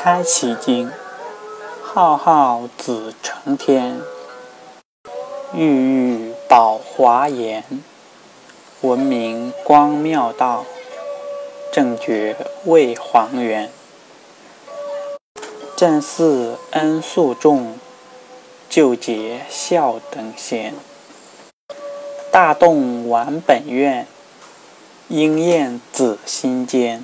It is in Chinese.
开其经，浩浩子成天，郁郁宝华严，闻名光妙道，正觉为黄元。正寺恩素重，救劫孝等闲。大动完本愿，应验子心间。